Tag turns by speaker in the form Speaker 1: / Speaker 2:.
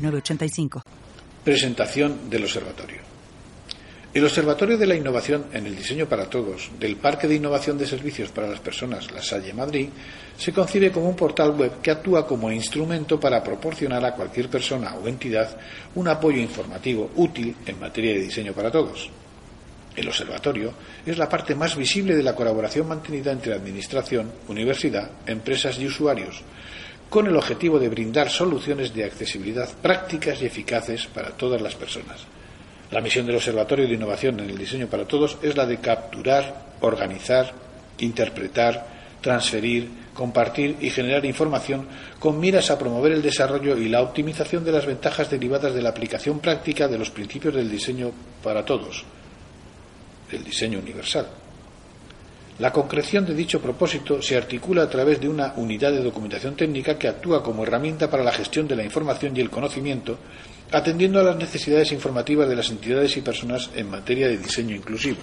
Speaker 1: 906985.
Speaker 2: Presentación del observatorio. El Observatorio de la Innovación en el Diseño para Todos del Parque de Innovación de Servicios para las Personas La Salle Madrid se concibe como un portal web que actúa como instrumento para proporcionar a cualquier persona o entidad un apoyo informativo útil en materia de diseño para todos. El observatorio es la parte más visible de la colaboración mantenida entre Administración, universidad, empresas y usuarios, con el objetivo de brindar soluciones de accesibilidad prácticas y eficaces para todas las personas. La misión del Observatorio de Innovación en el Diseño para Todos es la de capturar, organizar, interpretar, transferir, compartir y generar información con miras a promover el desarrollo y la optimización de las ventajas derivadas de la aplicación práctica de los principios del diseño para todos, del diseño universal. La concreción de dicho propósito se articula a través de una unidad de documentación técnica que actúa como herramienta para la gestión de la información y el conocimiento atendiendo a las necesidades informativas de las entidades y personas en materia de diseño inclusivo.